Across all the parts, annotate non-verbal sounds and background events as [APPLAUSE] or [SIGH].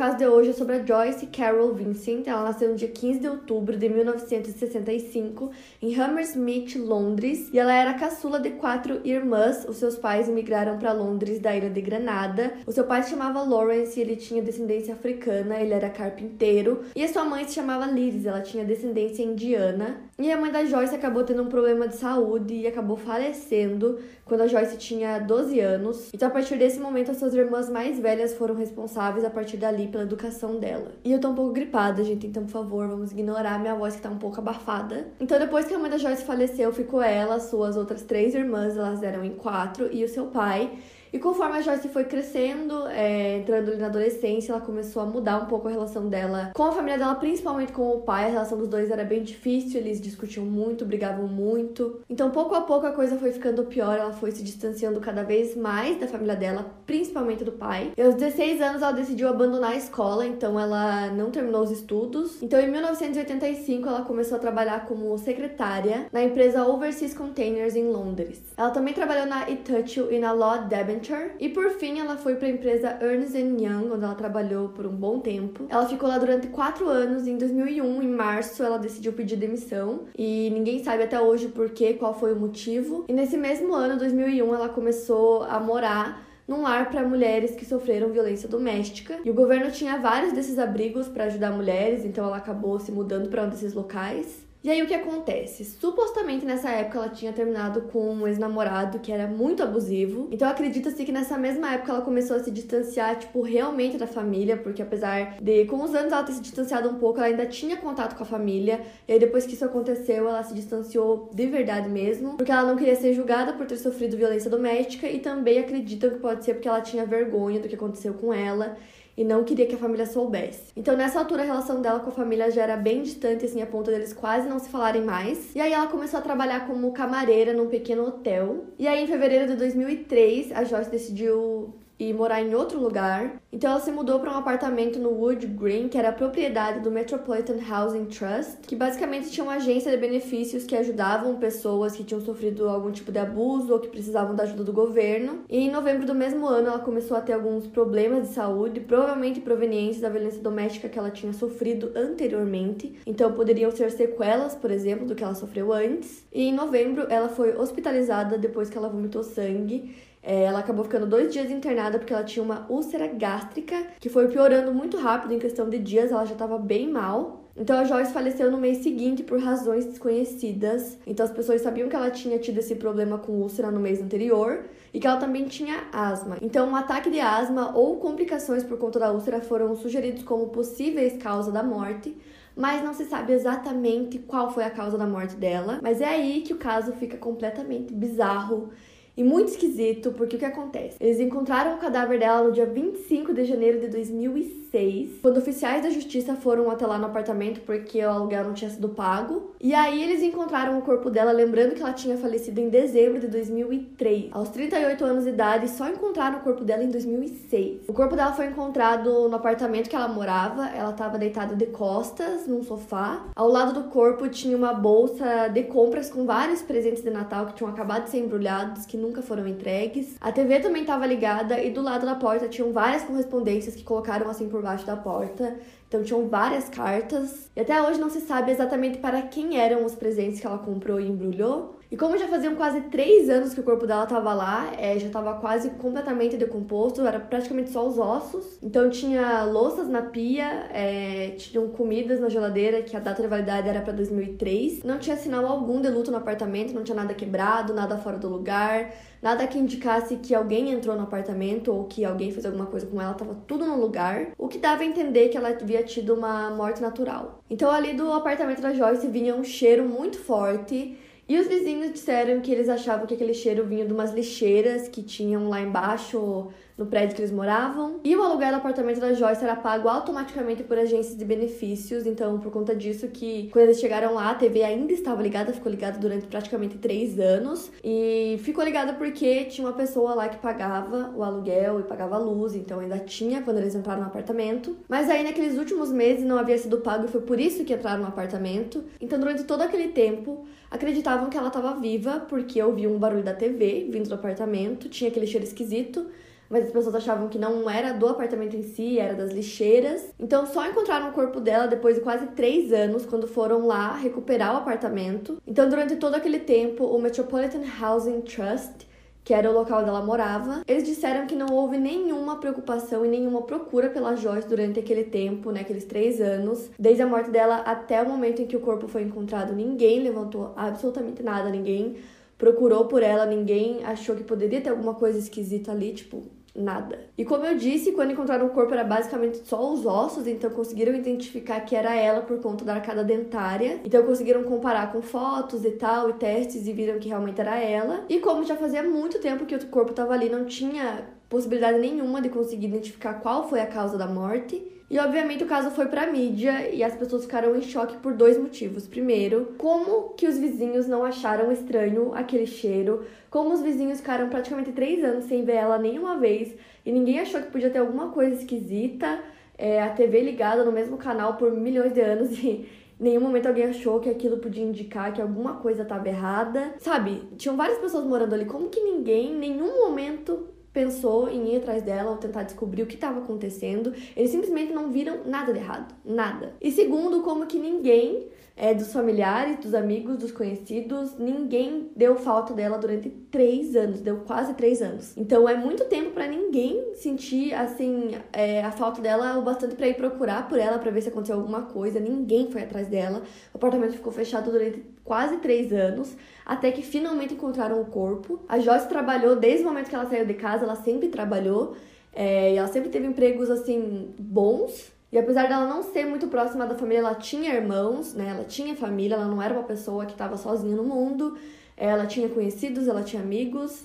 Caso de hoje é sobre a Joyce Carol Vincent. Ela nasceu no dia 15 de outubro de 1965 em Hammersmith, Londres, e ela era caçula de quatro irmãs. Os seus pais emigraram para Londres da ilha de Granada. O seu pai se chamava Lawrence e ele tinha descendência africana, ele era carpinteiro, e a sua mãe se chamava Liz, ela tinha descendência indiana. E a mãe da Joyce acabou tendo um problema de saúde e acabou falecendo quando a Joyce tinha 12 anos. Então, a partir desse momento, as suas irmãs mais velhas foram responsáveis a partir dali pela educação dela. E eu tô um pouco gripada, gente, então, por favor, vamos ignorar minha voz que tá um pouco abafada. Então, depois que a mãe da Joyce faleceu, ficou ela, suas outras três irmãs, elas eram em quatro, e o seu pai. E conforme a Joyce foi crescendo, é, entrando ali na adolescência, ela começou a mudar um pouco a relação dela com a família dela, principalmente com o pai. A relação dos dois era bem difícil, eles discutiam muito, brigavam muito. Então, pouco a pouco, a coisa foi ficando pior, ela foi se distanciando cada vez mais da família dela, principalmente do pai. E aos 16 anos, ela decidiu abandonar a escola, então ela não terminou os estudos. Então, em 1985, ela começou a trabalhar como secretária na empresa Overseas Containers em Londres. Ela também trabalhou na Ituchel e na Law Devon E por fim, ela foi para a empresa Ernst Young, onde ela trabalhou por um bom tempo. Ela ficou lá durante quatro anos. Em 2001, em março, ela decidiu pedir demissão. E ninguém sabe até hoje por quê, qual foi o motivo. E nesse mesmo ano, 2001, ela começou a morar num lar para mulheres que sofreram violência doméstica. E o governo tinha vários desses abrigos para ajudar mulheres, então ela acabou se mudando para um desses locais. E aí o que acontece? Supostamente nessa época ela tinha terminado com um ex-namorado que era muito abusivo. Então acredita-se que nessa mesma época ela começou a se distanciar, tipo, realmente da família, porque apesar de com os anos ela ter se distanciado um pouco, ela ainda tinha contato com a família. E aí depois que isso aconteceu, ela se distanciou de verdade mesmo, porque ela não queria ser julgada por ter sofrido violência doméstica e também acreditam que pode ser porque ela tinha vergonha do que aconteceu com ela e não queria que a família soubesse. Então, nessa altura, a relação dela com a família já era bem distante, assim, a ponto deles quase não se falarem mais. E aí, ela começou a trabalhar como camareira num pequeno hotel. E aí, em fevereiro de 2003, a Joyce decidiu e morar em outro lugar. Então ela se mudou para um apartamento no Wood Green, que era propriedade do Metropolitan Housing Trust, que basicamente tinha uma agência de benefícios que ajudavam pessoas que tinham sofrido algum tipo de abuso ou que precisavam da ajuda do governo. E em novembro do mesmo ano ela começou a ter alguns problemas de saúde, provavelmente provenientes da violência doméstica que ela tinha sofrido anteriormente. Então poderiam ser sequelas, por exemplo, do que ela sofreu antes. E em novembro ela foi hospitalizada depois que ela vomitou sangue é, ela acabou ficando dois dias internada porque ela tinha uma úlcera gástrica que foi piorando muito rápido em questão de dias, ela já estava bem mal. Então a Joyce faleceu no mês seguinte por razões desconhecidas. Então as pessoas sabiam que ela tinha tido esse problema com úlcera no mês anterior e que ela também tinha asma. Então um ataque de asma ou complicações por conta da úlcera foram sugeridos como possíveis causa da morte mas não se sabe exatamente qual foi a causa da morte dela. Mas é aí que o caso fica completamente bizarro e muito esquisito, porque o que acontece? Eles encontraram o cadáver dela no dia 25 de janeiro de 2006 2006, quando oficiais da justiça foram até lá no apartamento porque o aluguel não tinha sido pago. E aí eles encontraram o corpo dela, lembrando que ela tinha falecido em dezembro de 2003. Aos 38 anos de idade, só encontraram o corpo dela em 2006. O corpo dela foi encontrado no apartamento que ela morava. Ela estava deitada de costas num sofá. Ao lado do corpo tinha uma bolsa de compras com vários presentes de Natal que tinham acabado de ser embrulhados, que nunca foram entregues. A TV também estava ligada e do lado da porta tinham várias correspondências que colocaram assim por baixo da porta. Então tinham várias cartas. E até hoje não se sabe exatamente para quem eram os presentes que ela comprou e embrulhou. E como já faziam quase três anos que o corpo dela estava lá, é, já estava quase completamente decomposto, era praticamente só os ossos. Então tinha louças na pia, é, tinham comidas na geladeira, que a data de validade era para 2003. Não tinha sinal algum de luto no apartamento, não tinha nada quebrado, nada fora do lugar, nada que indicasse que alguém entrou no apartamento ou que alguém fez alguma coisa com ela, tava tudo no lugar, o que dava a entender que ela havia tido uma morte natural. Então ali do apartamento da Joyce vinha um cheiro muito forte e os vizinhos disseram que eles achavam que aquele cheiro vinha de umas lixeiras que tinham lá embaixo no prédio que eles moravam. E o aluguel do apartamento da Joyce era pago automaticamente por agências de benefícios, então por conta disso que quando eles chegaram lá, a TV ainda estava ligada, ficou ligada durante praticamente três anos. E ficou ligada porque tinha uma pessoa lá que pagava o aluguel e pagava a luz, então ainda tinha quando eles entraram no apartamento. Mas aí naqueles últimos meses não havia sido pago e foi por isso que entraram no apartamento. Então durante todo aquele tempo, acreditavam que ela estava viva porque ouviam um barulho da TV vindo do apartamento, tinha aquele cheiro esquisito mas as pessoas achavam que não era do apartamento em si, era das lixeiras. Então só encontraram o corpo dela depois de quase três anos, quando foram lá recuperar o apartamento. Então, durante todo aquele tempo, o Metropolitan Housing Trust que era o local onde ela morava. Eles disseram que não houve nenhuma preocupação e nenhuma procura pela Joyce durante aquele tempo, né, aqueles três anos. Desde a morte dela até o momento em que o corpo foi encontrado, ninguém levantou absolutamente nada, ninguém procurou por ela, ninguém achou que poderia ter alguma coisa esquisita ali, tipo, nada. E como eu disse, quando encontraram o corpo era basicamente só os ossos, então conseguiram identificar que era ela por conta da arcada dentária. Então conseguiram comparar com fotos e tal, e testes, e viram que realmente era ela. E como já fazia muito tempo que o corpo estava ali, não tinha possibilidade nenhuma de conseguir identificar qual foi a causa da morte. E obviamente o caso foi pra mídia e as pessoas ficaram em choque por dois motivos. Primeiro, como que os vizinhos não acharam estranho aquele cheiro? Como os vizinhos ficaram praticamente três anos sem ver ela nenhuma vez e ninguém achou que podia ter alguma coisa esquisita? É, a TV ligada no mesmo canal por milhões de anos [LAUGHS] e nenhum momento alguém achou que aquilo podia indicar que alguma coisa estava errada. Sabe, tinham várias pessoas morando ali. Como que ninguém, em nenhum momento, pensou em ir atrás dela ou tentar descobrir o que estava acontecendo. Eles simplesmente não viram nada de errado, nada. E segundo, como que ninguém é, dos familiares, dos amigos, dos conhecidos, ninguém deu falta dela durante três anos, deu quase três anos. Então é muito tempo para ninguém sentir assim é, a falta dela o bastante para ir procurar por ela para ver se aconteceu alguma coisa. Ninguém foi atrás dela. O apartamento ficou fechado durante quase três anos, até que finalmente encontraram o corpo. A Joyce trabalhou desde o momento que ela saiu de casa, ela sempre trabalhou. É, e ela sempre teve empregos assim bons e apesar dela não ser muito próxima da família, ela tinha irmãos, né? Ela tinha família, ela não era uma pessoa que estava sozinha no mundo. Ela tinha conhecidos, ela tinha amigos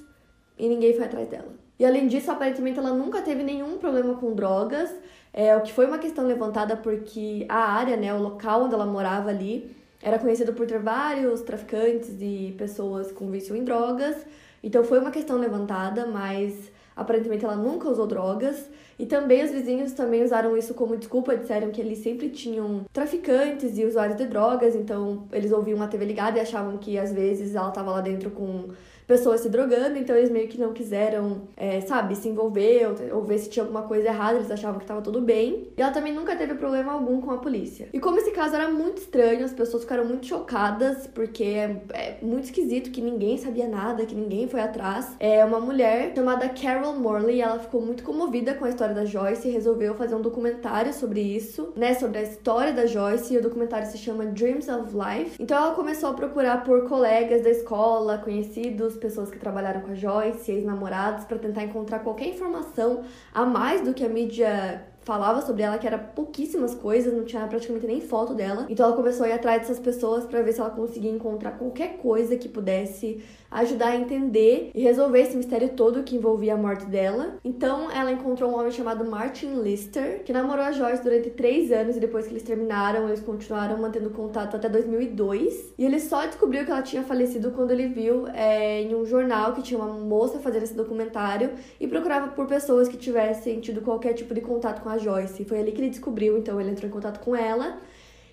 e ninguém foi atrás dela. E além disso, aparentemente ela nunca teve nenhum problema com drogas, é, o que foi uma questão levantada porque a área, né, o local onde ela morava ali, era conhecido por ter vários traficantes e pessoas com vício em drogas. Então foi uma questão levantada, mas aparentemente ela nunca usou drogas. E também os vizinhos também usaram isso como desculpa, disseram que eles sempre tinham traficantes e usuários de drogas, então eles ouviam a TV ligada e achavam que às vezes ela estava lá dentro com pessoas se drogando, então eles meio que não quiseram, é, sabe, se envolver ou, ou, ver se tinha alguma coisa errada, eles achavam que tava tudo bem. E ela também nunca teve problema algum com a polícia. E como esse caso era muito estranho, as pessoas ficaram muito chocadas, porque é, é muito esquisito que ninguém sabia nada, que ninguém foi atrás. É uma mulher chamada Carol Morley, ela ficou muito comovida com a história da Joyce e resolveu fazer um documentário sobre isso, né, sobre a história da Joyce, e o documentário se chama Dreams of Life. Então ela começou a procurar por colegas da escola, conhecidos, pessoas que trabalharam com a Joyce, ex-namorados, para tentar encontrar qualquer informação a mais do que a mídia falava sobre ela, que era pouquíssimas coisas, não tinha praticamente nem foto dela. Então ela começou a ir atrás dessas pessoas para ver se ela conseguia encontrar qualquer coisa que pudesse ajudar a entender e resolver esse mistério todo que envolvia a morte dela. Então ela encontrou um homem chamado Martin Lister, que namorou a Joyce durante três anos e depois que eles terminaram, eles continuaram mantendo contato até 2002. E ele só descobriu que ela tinha falecido quando ele viu é, em um jornal que tinha uma moça fazendo esse documentário e procurava por pessoas que tivessem tido qualquer tipo de contato com a Joyce. Foi ali que ele descobriu, então ele entrou em contato com ela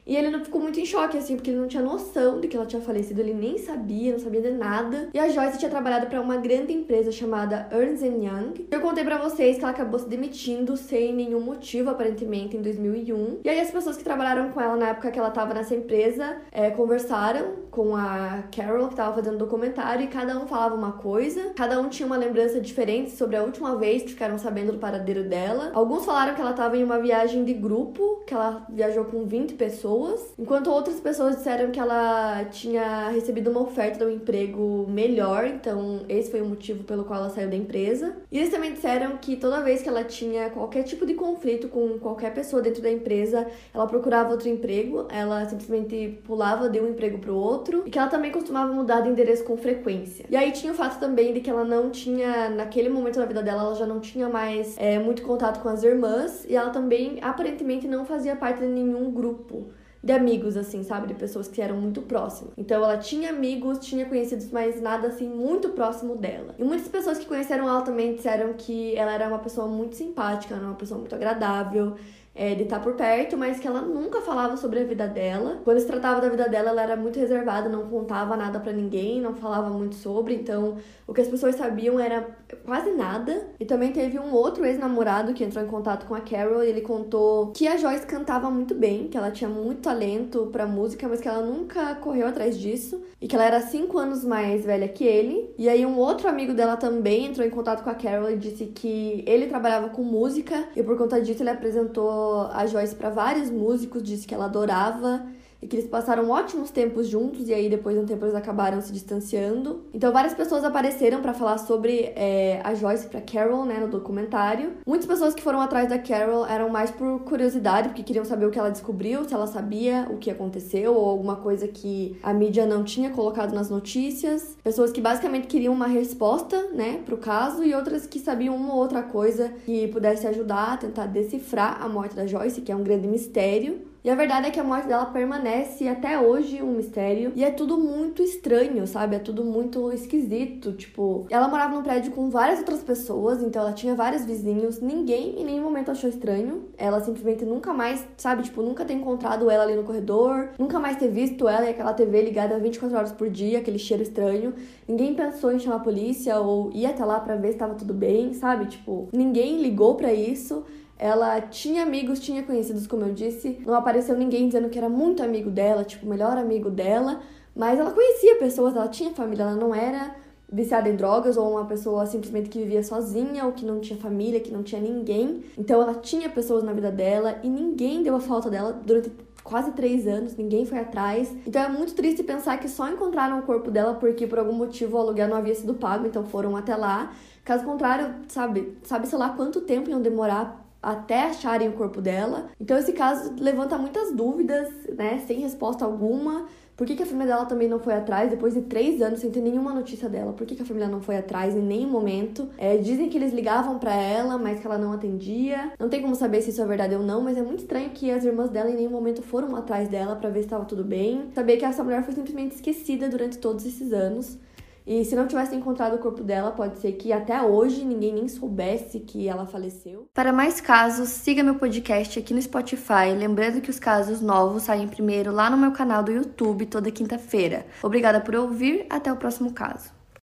e ele não ficou muito em choque, assim, porque ele não tinha noção de que ela tinha falecido, ele nem sabia, não sabia de nada. E a Joyce tinha trabalhado para uma grande empresa chamada Ernst Young. Eu contei para vocês que ela acabou se demitindo sem nenhum motivo, aparentemente, em 2001. E aí as pessoas que trabalharam com ela na época que ela tava nessa empresa é, conversaram com a Carol, que tava fazendo documentário, e cada um falava uma coisa. Cada um tinha uma lembrança diferente sobre a última vez que ficaram sabendo do paradeiro dela. Alguns falaram que ela tava em uma viagem de grupo, que ela viajou com 20 pessoas pessoas, enquanto outras pessoas disseram que ela tinha recebido uma oferta de um emprego melhor, então esse foi o motivo pelo qual ela saiu da empresa. E eles também disseram que toda vez que ela tinha qualquer tipo de conflito com qualquer pessoa dentro da empresa, ela procurava outro emprego, ela simplesmente pulava de um emprego para o outro, e que ela também costumava mudar de endereço com frequência. E aí tinha o fato também de que ela não tinha, naquele momento da vida dela, ela já não tinha mais é, muito contato com as irmãs, e ela também aparentemente não fazia parte de nenhum grupo de amigos, assim, sabe? De pessoas que eram muito próximas. Então ela tinha amigos, tinha conhecidos, mas nada assim muito próximo dela. E muitas pessoas que conheceram ela também disseram que ela era uma pessoa muito simpática, era uma pessoa muito agradável é, de estar por perto, mas que ela nunca falava sobre a vida dela. Quando se tratava da vida dela, ela era muito reservada, não contava nada para ninguém, não falava muito sobre, então o que as pessoas sabiam era quase nada. E também teve um outro ex-namorado que entrou em contato com a Carol e ele contou que a Joyce cantava muito bem, que ela tinha muito talento para música, mas que ela nunca correu atrás disso e que ela era cinco anos mais velha que ele. E aí um outro amigo dela também entrou em contato com a Carol e disse que ele trabalhava com música e por conta disso ele apresentou a Joyce para vários músicos, disse que ela adorava e que eles passaram ótimos tempos juntos e aí depois de um tempo eles acabaram se distanciando. Então várias pessoas apareceram para falar sobre é, a Joyce para Carol, né, no documentário. Muitas pessoas que foram atrás da Carol eram mais por curiosidade, porque queriam saber o que ela descobriu, se ela sabia o que aconteceu ou alguma coisa que a mídia não tinha colocado nas notícias. Pessoas que basicamente queriam uma resposta, né, pro caso e outras que sabiam uma ou outra coisa que pudesse ajudar a tentar decifrar a morte da Joyce, que é um grande mistério. E a verdade é que a morte dela permanece até hoje um mistério. E é tudo muito estranho, sabe? É tudo muito esquisito. Tipo, ela morava num prédio com várias outras pessoas, então ela tinha vários vizinhos. Ninguém em nenhum momento achou estranho. Ela simplesmente nunca mais, sabe? Tipo, nunca ter encontrado ela ali no corredor, nunca mais ter visto ela e aquela TV ligada 24 horas por dia, aquele cheiro estranho. Ninguém pensou em chamar a polícia ou ir até lá para ver se tava tudo bem, sabe? Tipo, ninguém ligou para isso. Ela tinha amigos, tinha conhecidos, como eu disse. Não apareceu ninguém dizendo que era muito amigo dela, tipo, melhor amigo dela. Mas ela conhecia pessoas, ela tinha família, ela não era viciada em drogas ou uma pessoa simplesmente que vivia sozinha ou que não tinha família, que não tinha ninguém. Então ela tinha pessoas na vida dela e ninguém deu a falta dela durante quase três anos, ninguém foi atrás. Então é muito triste pensar que só encontraram o corpo dela porque por algum motivo o aluguel não havia sido pago, então foram até lá. Caso contrário, sabe, sabe sei lá quanto tempo iam demorar até acharem o corpo dela. Então esse caso levanta muitas dúvidas, né, sem resposta alguma. Por que, que, a família dela também não foi atrás depois de três anos sem ter nenhuma notícia dela? Por que, que a família não foi atrás em nenhum momento? É, dizem que eles ligavam para ela, mas que ela não atendia. Não tem como saber se isso é verdade ou não, mas é muito estranho que as irmãs dela em nenhum momento foram atrás dela para ver se estava tudo bem. Saber que essa mulher foi simplesmente esquecida durante todos esses anos. E se não tivesse encontrado o corpo dela, pode ser que até hoje ninguém nem soubesse que ela faleceu. Para mais casos, siga meu podcast aqui no Spotify. Lembrando que os casos novos saem primeiro lá no meu canal do YouTube toda quinta-feira. Obrigada por ouvir, até o próximo caso.